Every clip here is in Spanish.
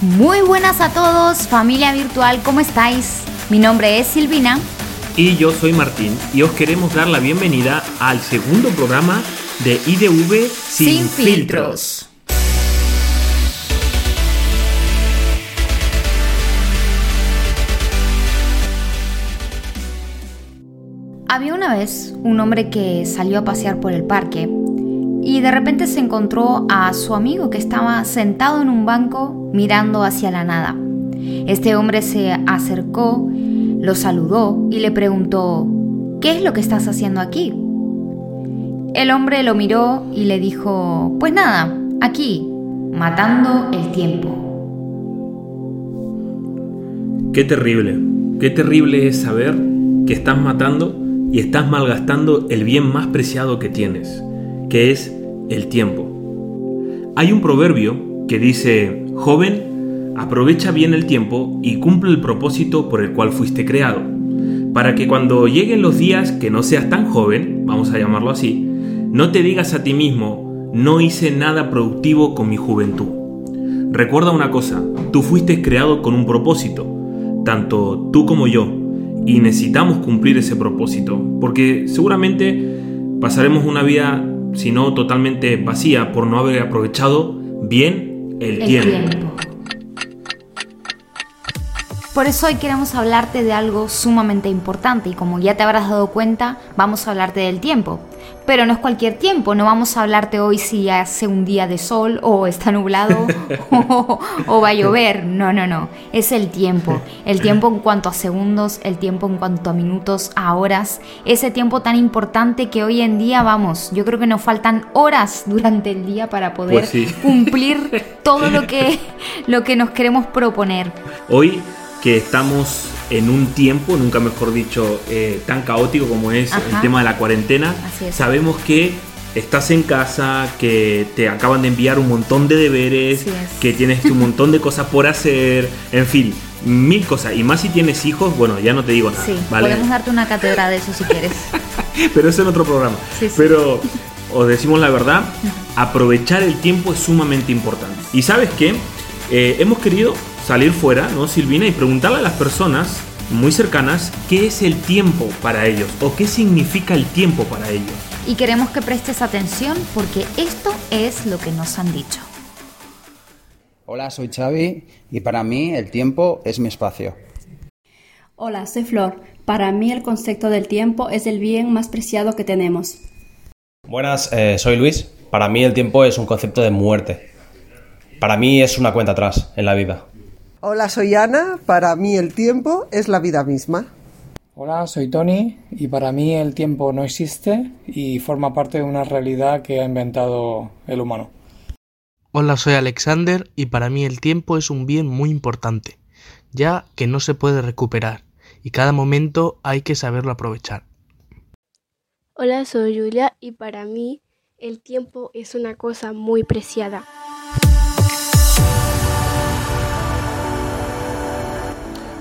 Muy buenas a todos, familia virtual, ¿cómo estáis? Mi nombre es Silvina. Y yo soy Martín y os queremos dar la bienvenida al segundo programa de IDV Sin, filtros. Había una vez un hombre que salió a pasear por el parque y de repente se encontró a su amigo que estaba sentado en un banco mirando hacia la nada. Este hombre se acercó, lo saludó y le preguntó, ¿qué es lo que estás haciendo aquí? El hombre lo miró y le dijo, pues nada, aquí, matando el tiempo. Qué terrible, qué terrible es saber que estás matando y estás malgastando el bien más preciado que tienes, que es el tiempo. Hay un proverbio que dice, joven, aprovecha bien el tiempo y cumple el propósito por el cual fuiste creado, para que cuando lleguen los días que no seas tan joven, vamos a llamarlo así, no te digas a ti mismo, no hice nada productivo con mi juventud. Recuerda una cosa, tú fuiste creado con un propósito, tanto tú como yo, y necesitamos cumplir ese propósito, porque seguramente pasaremos una vida, si no totalmente vacía, por no haber aprovechado bien el, tiempo. Por eso hoy queremos hablarte de algo sumamente importante y como ya te habrás dado cuenta, vamos a hablarte del tiempo. Pero no es cualquier tiempo, no vamos a hablarte hoy si hace un día de sol o está nublado o, va a llover, no, no, no, es el tiempo, el tiempo en cuanto a segundos, el tiempo en cuanto a minutos, a horas, ese tiempo tan importante que hoy en día vamos, yo creo que nos faltan horas durante el día para poder Pues cumplir todo lo que, lo que nos queremos proponer. Hoy que estamos en un tiempo, nunca mejor dicho, eh, tan caótico como es el tema de la cuarentena, Así es. sabemos que estás en casa, que te acaban de enviar un montón de deberes, es. que tienes un montón de cosas por hacer, en fin, mil cosas. Y más si tienes hijos, bueno, ya no te digo nada, Sí, ¿vale? podemos darte una cátedra de eso si quieres. Pero eso en otro programa. Sí, sí. Pero os decimos la verdad, aprovechar el tiempo es sumamente importante. Y sabes qué? Eh, hemos querido salir fuera, ¿no, Silvina? Y preguntarle a las personas muy cercanas qué es el tiempo para ellos o qué significa el tiempo para ellos. Y queremos que prestes atención porque esto es lo que nos han dicho. Hola, soy Xavi y para mí el tiempo es mi espacio. Hola, soy Flor. Para mí el concepto del tiempo es el bien más preciado que tenemos. Buenas, eh, soy Luis. Para mí el tiempo es un concepto de muerte. Para mí es una cuenta atrás en la vida. Hola, soy Ana. Para mí el tiempo es la vida misma. Hola, soy Tony y para mí el tiempo no existe y forma parte de una realidad que ha inventado el humano. Hola, soy Alexander y para mí el tiempo es un bien muy importante, ya que no se puede recuperar y cada momento hay que saberlo aprovechar. Hola, soy Julia y para mí el tiempo es una cosa muy preciada.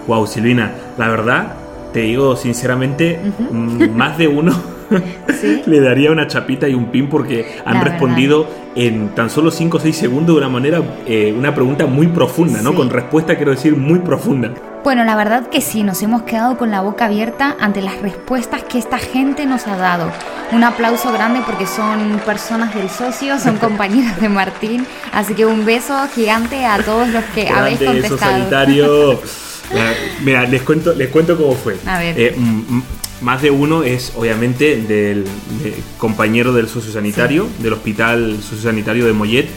Wow, Silvina, la verdad, te digo sinceramente, más de uno Sí. le daría una chapita y un pin porque han La respondido en tan solo 5 o 6 segundos de una manera, eh, una pregunta muy profunda, ¿no? Sí. Con respuesta, quiero decir, muy profunda. Bueno, la verdad que sí, nos hemos quedado con la boca abierta ante las respuestas que esta gente nos ha dado. Un aplauso grande porque son personas del socio, son compañeros de Martín, así que un beso gigante a todos los que habéis Grande, eso contestado. sanitario. La- mira, les cuento, les cuento cómo fue. A ver. Eh, más de uno es obviamente del de- compañero del sociosanitario, del hospital sociosanitario de Mollet.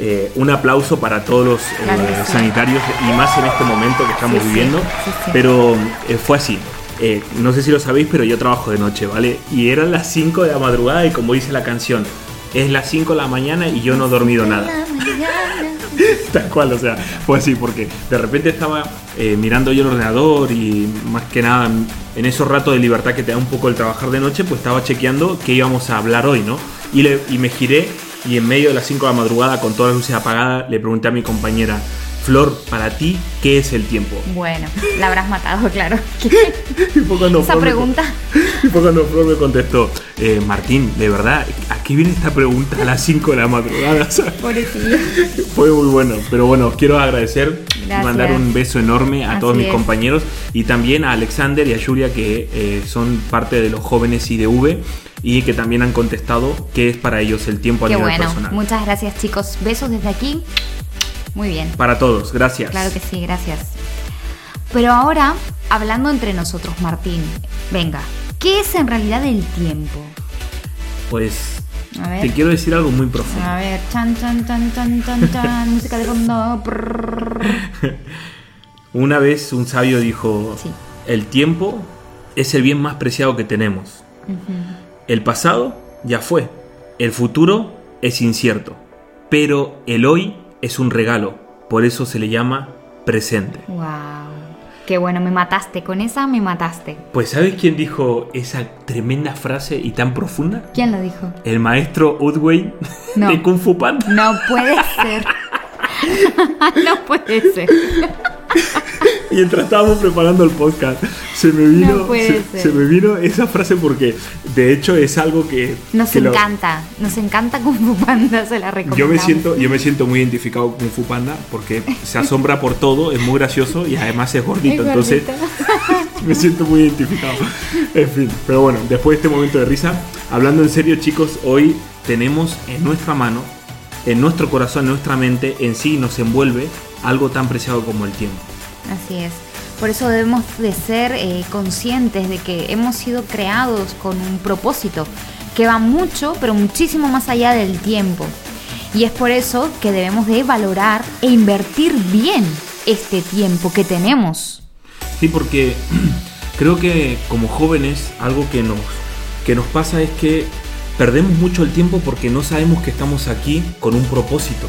Eh, un aplauso para todos los eh, Claro sí. sanitarios y más en este momento que estamos Sí, sí, viviendo. sí, sí. Pero eh, fue así. Eh, no sé si lo sabéis, pero yo trabajo de noche, ¿vale? Y eran las 5 de la madrugada y como dice la canción, es las 5 de la mañana y yo no he dormido nada. Tal cual, o sea, fue así, porque de repente estaba eh, mirando yo el ordenador y más que nada en esos ratos de libertad que te da un poco el trabajar de noche, pues estaba chequeando qué íbamos a hablar hoy, ¿no? Y, y me giré y en medio de las 5 de la madrugada con todas las luces apagadas le pregunté a mi compañera, Flor, para ti, ¿qué es el tiempo? Bueno, la habrás matado, claro. Y Esa Flor me- pregunta. Y fue cuando Flor me contestó, eh, Martín, de verdad, ¿a qué viene esta pregunta a las 5 de la madrugada? Fue muy bueno, pero bueno, quiero agradecer y Gracias. mandar un beso enorme a Así todos mis es. compañeros y también a Alexander y a Julia que eh, son parte de los jóvenes IDV y que también han contestado qué es para ellos el tiempo a Qué nivel bueno. personal. Muchas gracias, chicos. Besos desde aquí. Muy bien. Para todos, gracias. Claro que sí, gracias. Pero ahora, hablando entre nosotros, Martín, venga, ¿qué es en realidad el tiempo? Pues A ver. te quiero decir algo muy profundo. A ver, chan, chan, chan, chan, chan, chan, música de fondo. Una vez un sabio dijo, Sí. el tiempo es el bien más preciado que tenemos. El pasado ya fue, el futuro es incierto, pero el hoy es un regalo, por eso se le llama presente. Wow. Qué bueno, me mataste. Con esa me mataste. Pues ¿sabes quién dijo esa tremenda frase y tan profunda? ¿Quién lo dijo? El maestro Udway No. de Kung Fu Panda. No puede ser. no puede ser. Mientras estábamos preparando el podcast, se me vino, No se, me vino esa frase porque de hecho es algo que Nos que lo- encanta. Nos encanta Kung Fu Panda, se la recomendamos. Yo me siento, yo me siento muy identificado con Kung Fu Panda porque se asombra por todo, es muy gracioso y además es gordito, Es entonces me siento muy identificado. En fin, pero bueno, después de este momento de risa, hablando en serio, chicos, hoy tenemos en nuestra mano, en nuestro corazón, en nuestra mente, en sí nos envuelve algo tan preciado como el tiempo. Así es. Por eso debemos de ser eh, conscientes de que hemos sido creados con un propósito que va mucho, pero muchísimo más allá del tiempo. Y es por eso que debemos de valorar e invertir bien este tiempo que tenemos. Sí, porque creo que como jóvenes algo que nos, que nos pasa es que perdemos mucho el tiempo porque no sabemos que estamos aquí con un propósito.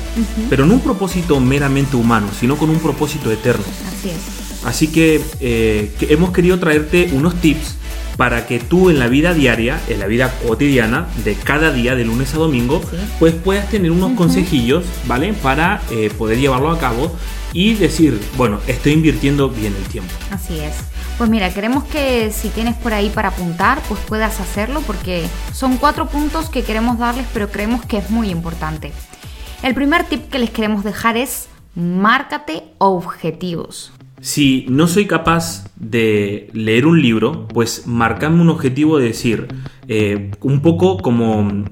Pero no un propósito meramente humano, sino con un propósito eterno. Así es. Así que, eh, que hemos querido traerte unos tips para que tú en la vida diaria, en la vida cotidiana, de cada día, de lunes a domingo, Sí. pues puedas tener unos consejillos, ¿vale? Para eh, poder llevarlo a cabo y decir, bueno, estoy invirtiendo bien el tiempo. Así es. Pues mira, queremos que si tienes por ahí para apuntar, pues puedas hacerlo porque son cuatro puntos que queremos darles, pero creemos que es muy importante. El primer tip que les queremos dejar es márcate objetivos. Si no soy capaz de leer un libro, pues marcarme un objetivo de decir, eh, un poco como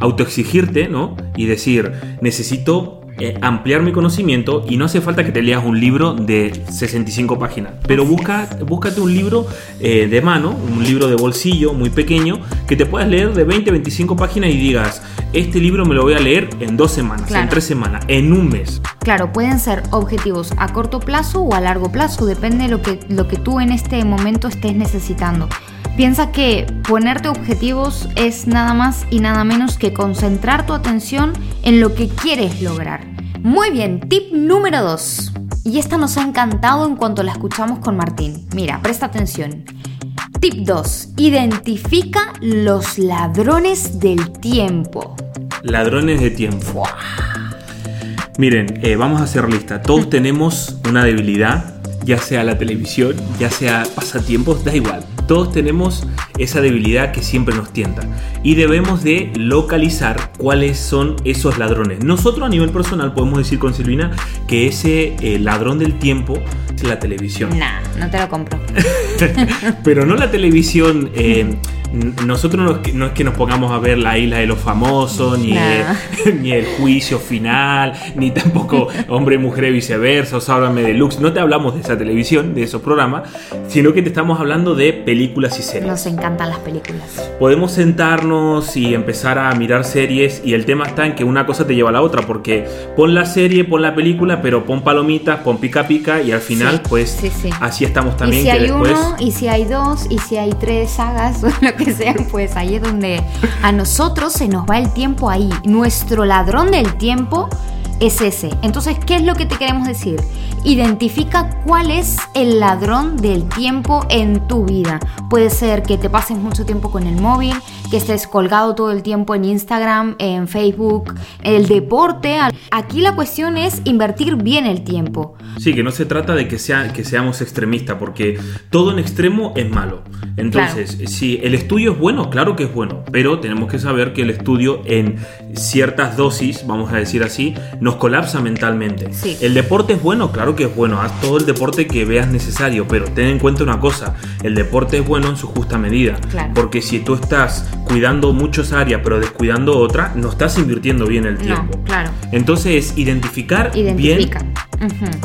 autoexigirte, ¿no? Y decir, necesito eh, ampliar mi conocimiento y no hace falta que te leas un libro de 65 páginas, pero busca, búscate un libro eh, de mano, un libro de bolsillo muy pequeño, que te puedas leer de 20, 25 páginas y digas, este libro me lo voy a leer en dos semanas, Claro. en tres semanas, en un mes. Claro, pueden ser objetivos a corto plazo o a largo plazo, depende de lo que, lo que tú en este momento estés necesitando. Piensa que ponerte objetivos es nada más y nada menos que concentrar tu atención en lo que quieres lograr. Muy bien, tip número 2. Y esta nos ha encantado en cuanto la escuchamos con Martín. Mira, presta atención. Tip 2. Identifica los ladrones del tiempo. Ladrones de tiempo. Miren, eh, vamos a hacer lista. Todos tenemos una debilidad, ya sea la televisión, ya sea pasatiempos, da igual. Todos tenemos esa debilidad que siempre nos tienta. Y debemos de localizar cuáles son esos ladrones. Nosotros a nivel personal podemos decir con Silvina que ese eh, ladrón del tiempo la televisión. Nah, no te lo compro. Pero no la televisión. eh, nosotros no es, que, no es que nos pongamos a ver la isla de los famosos, ni, Nah. el, ni el juicio final, ni tampoco hombre, mujer y viceversa, o Sábrame Deluxe. No te hablamos de esa televisión, de esos programas, sino que te estamos hablando de películas y series. Nos encantan las películas. Podemos sentarnos y empezar a mirar series y el tema está en que una cosa te lleva a la otra, porque pon la serie, pon la película, pero pon palomitas, pon pica pica y al final Pues sí, sí. así estamos también. y si que hay después... uno, y si hay dos, y si hay tres sagas o lo que sea, pues ahí es donde a nosotros se nos va el tiempo ahí. Nuestro ladrón del tiempo es ese. Entonces, ¿qué es lo que te queremos decir? Identifica cuál es el ladrón del tiempo en tu vida. Puede ser que te pases mucho tiempo con el móvil, que estés colgado todo el tiempo en Instagram, en Facebook, el deporte. Aquí la cuestión es invertir bien el tiempo. Sí, que no se trata de que, sea, que seamos extremistas, porque todo en extremo es malo. Entonces, si el estudio es bueno, claro que es bueno, pero tenemos que saber que el estudio en ciertas dosis, vamos a decir así, nos colapsa mentalmente. Sí. El deporte es bueno, claro que es bueno, haz todo el deporte que veas necesario, pero ten en cuenta una cosa, el deporte es bueno en su justa medida, Claro. porque si tú estás cuidando muchas áreas pero descuidando otra, no estás invirtiendo bien el No, tiempo. claro. Entonces, identificar Identifica. bien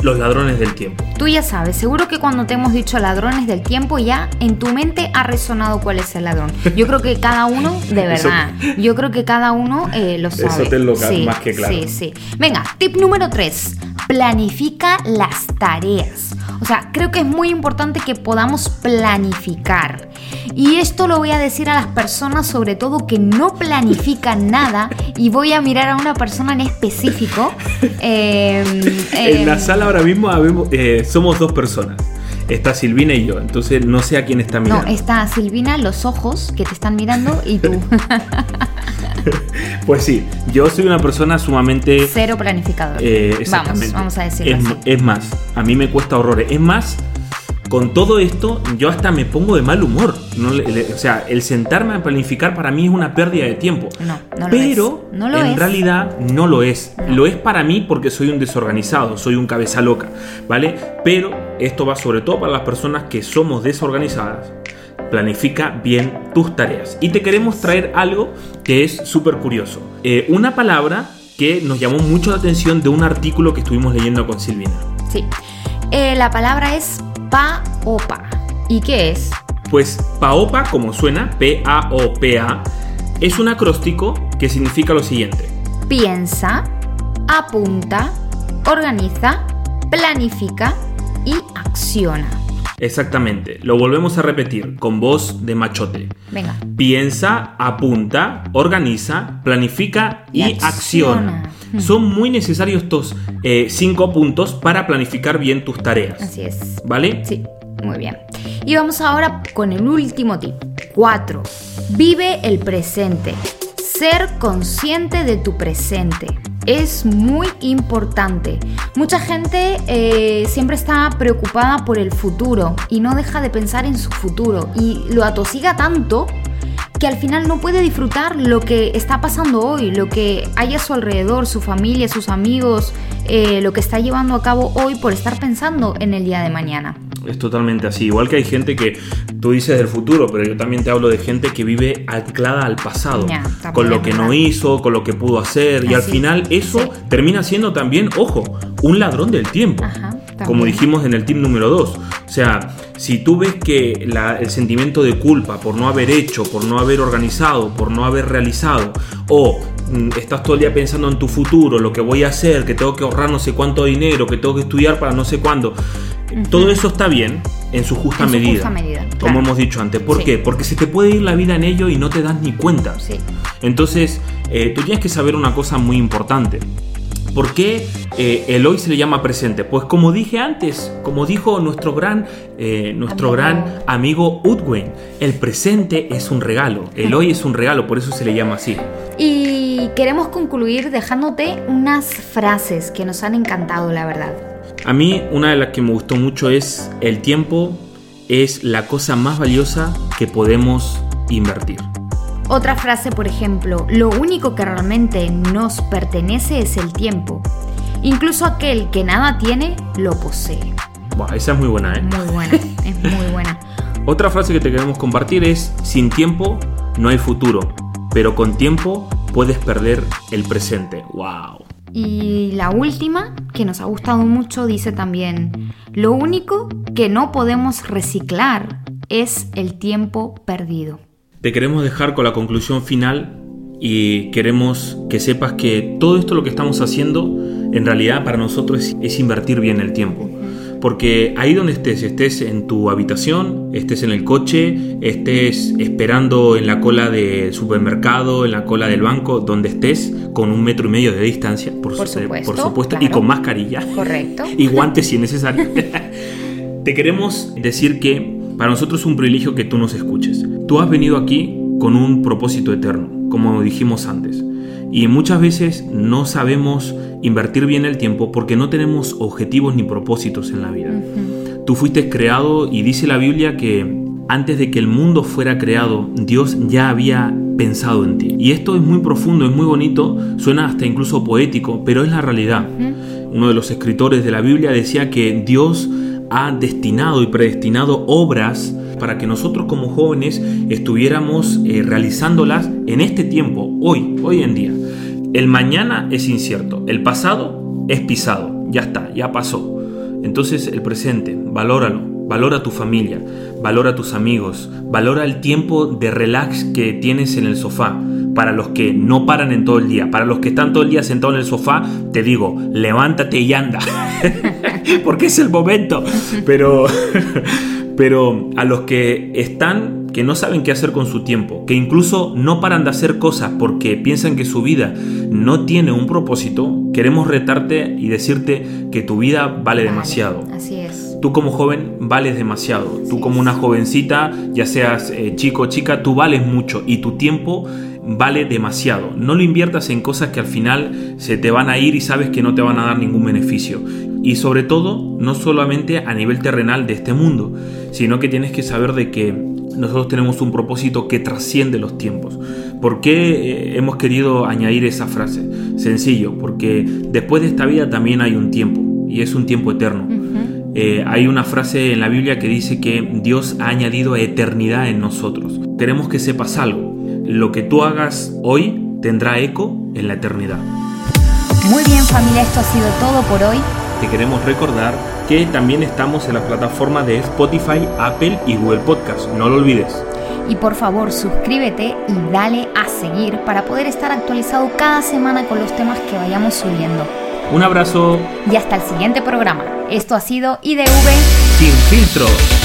Los ladrones del tiempo. Tú ya sabes, seguro que cuando te hemos dicho ladrones del tiempo ya en tu mente ha resonado cuál es el ladrón. Yo creo que cada uno, de Eso- verdad, yo creo que cada uno eh, lo Eso sabe. te lo sí, más que claro. Sí, sí. Venga, tip número 3. Planifica las tareas. O sea, creo que es muy importante que podamos planificar. Y esto lo voy a decir a las personas sobre todo que no planifican nada y voy a mirar a una persona en específico. Eh, En la eh, sala ahora mismo habemos- eh, somos dos personas. Está Silvina y yo, entonces no sé a quién está No, mirando. está Silvina, los ojos que te están mirando y tú. Pues sí, yo soy una persona sumamente... Cero planificador. eh, vamos, vamos a decirlo es, así. es más, a mí me cuesta horrores. Es más, con todo esto, yo hasta me pongo de mal humor. No le- le- o sea, el sentarme a planificar para mí es una pérdida de tiempo. No, no lo Pero es. No lo en es. realidad no lo es. Lo es para mí porque soy un desorganizado, soy un cabeza loca, ¿vale? Pero esto va sobre todo para las personas que somos desorganizadas. Planifica bien tus tareas. Y te queremos traer algo que es súper curioso. Eh, una palabra que nos llamó mucho la atención de un artículo que estuvimos leyendo con Silvina. Sí. Eh, la palabra es pa-opa. ¿Y qué es? Pues PAOPA, como suena, P-A-O-P-A, es un acróstico que significa lo siguiente. Piensa, apunta, organiza, planifica y acciona. Exactamente, lo volvemos a repetir con voz de machote. Venga. Piensa, apunta, organiza, planifica y, Y acciona. acciona. Son muy necesarios estos eh, cinco puntos para planificar bien tus tareas. Así es. ¿Vale? Sí, muy bien. Y vamos ahora con el último tip. 4. Vive el presente. Ser consciente de tu presente. Es muy importante. Mucha gente eh, siempre está preocupada por el futuro y no deja de pensar en su futuro y lo atosiga tanto que al final no puede disfrutar lo que está pasando hoy, lo que hay a su alrededor, su familia, sus amigos, eh, lo que está llevando a cabo hoy por estar pensando en el día de mañana. Es totalmente así. Igual que hay gente que tú dices del futuro, pero yo también te hablo de gente que vive anclada al pasado, con lo que no hizo, con lo que pudo hacer, y al final eso sí. termina siendo también, ojo, un ladrón del tiempo. Ajá, Como dijimos en el tip número 2. O sea, si tú ves que la- el sentimiento de culpa por no haber hecho, por no haber organizado, por no haber realizado, o mm, estás todo el día pensando en tu futuro, lo que voy a hacer, que tengo que ahorrar no sé cuánto dinero, que tengo que estudiar para no sé cuándo, todo eso está bien en su justa En su medida. justa medida, Como hemos dicho antes. ¿Por Sí. qué? Porque se te puede ir la vida en ello y no te das ni cuenta. Sí. Entonces, eh, tú tienes que saber una cosa muy importante. ¿Por qué eh, el hoy se le llama presente? Pues como dije antes, como dijo nuestro gran, eh, nuestro Amigo. gran amigo Udwin, el presente es un regalo, el hoy es un regalo, por eso se le llama así. Y queremos concluir dejándote unas frases que nos han encantado, la verdad. A mí una de las que me gustó mucho es el tiempo es la cosa más valiosa que podemos invertir. Otra frase, por ejemplo, lo único que realmente nos pertenece es el tiempo. Incluso aquel que nada tiene, lo posee. Buah, esa es muy buena, ¿eh? Muy buena, es muy buena. Otra frase que te queremos compartir es, sin tiempo no hay futuro, pero con tiempo puedes perder el presente. ¡Wow! Y la última, que nos ha gustado mucho, dice también, lo único que no podemos reciclar es el tiempo perdido. Te queremos dejar con la conclusión final y queremos que sepas que todo esto lo que estamos haciendo en realidad para nosotros es, es invertir bien el tiempo. Porque ahí donde estés, estés en tu habitación, estés en el coche, estés esperando en la cola del supermercado, en la cola del banco, donde estés, con un metro y medio de distancia, por, Por su- supuesto, por supuesto, y con mascarilla Correcto. y guantes si es necesario. Te queremos decir que para nosotros es un privilegio que tú nos escuches. Tú has venido aquí con un propósito eterno, como dijimos antes. Y muchas veces no sabemos invertir bien el tiempo porque no tenemos objetivos ni propósitos en la vida. Tú fuiste creado y dice la Biblia que antes de que el mundo fuera creado, Dios ya había pensado en ti. Y esto es muy profundo, es muy bonito, suena hasta incluso poético, pero es la realidad. Uno de los escritores de la Biblia decía que Dios ha destinado y predestinado obras para que nosotros como jóvenes estuviéramos eh, realizándolas en este tiempo, hoy, hoy en día. El mañana es incierto, el pasado es pisado, ya está, ya pasó. Entonces el presente, valóralo, valora tu familia, valora tus amigos, valora el tiempo de relax que tienes en el sofá. Para los que no paran en todo el día, para los que están todo el día sentados en el sofá, te digo, levántate y anda, porque es el momento. Pero, pero a los que están que no saben qué hacer con su tiempo, que incluso no paran de hacer cosas porque piensan que su vida no tiene un propósito, queremos retarte y decirte que tu vida vale demasiado. Así es. Tú como joven vales demasiado. tú como una jovencita, ya seas eh, chico o chica, tú vales mucho y tu tiempo vale demasiado. No lo inviertas en cosas que al final se te van a ir y sabes que no te van a dar ningún beneficio. Y sobre todo, no solamente a nivel terrenal de este mundo, sino que tienes que saber de que nosotros tenemos un propósito que trasciende los tiempos. ¿Por qué eh, hemos querido añadir esa frase? Sencillo, porque después de esta vida también hay un tiempo, y es un tiempo eterno. Eh, hay una frase en la Biblia que dice que Dios ha añadido eternidad en nosotros. Queremos que sepas algo. Lo que tú hagas hoy tendrá eco en la eternidad. Muy bien familia, esto ha sido todo por hoy. Te queremos recordar que también estamos en la plataforma de Spotify, Apple y Google Podcast. No lo olvides. Y por favor suscríbete y dale a seguir para poder estar actualizado cada semana con los temas que vayamos subiendo. Un abrazo. Y hasta el siguiente programa. Esto ha sido IDV Sin filtros.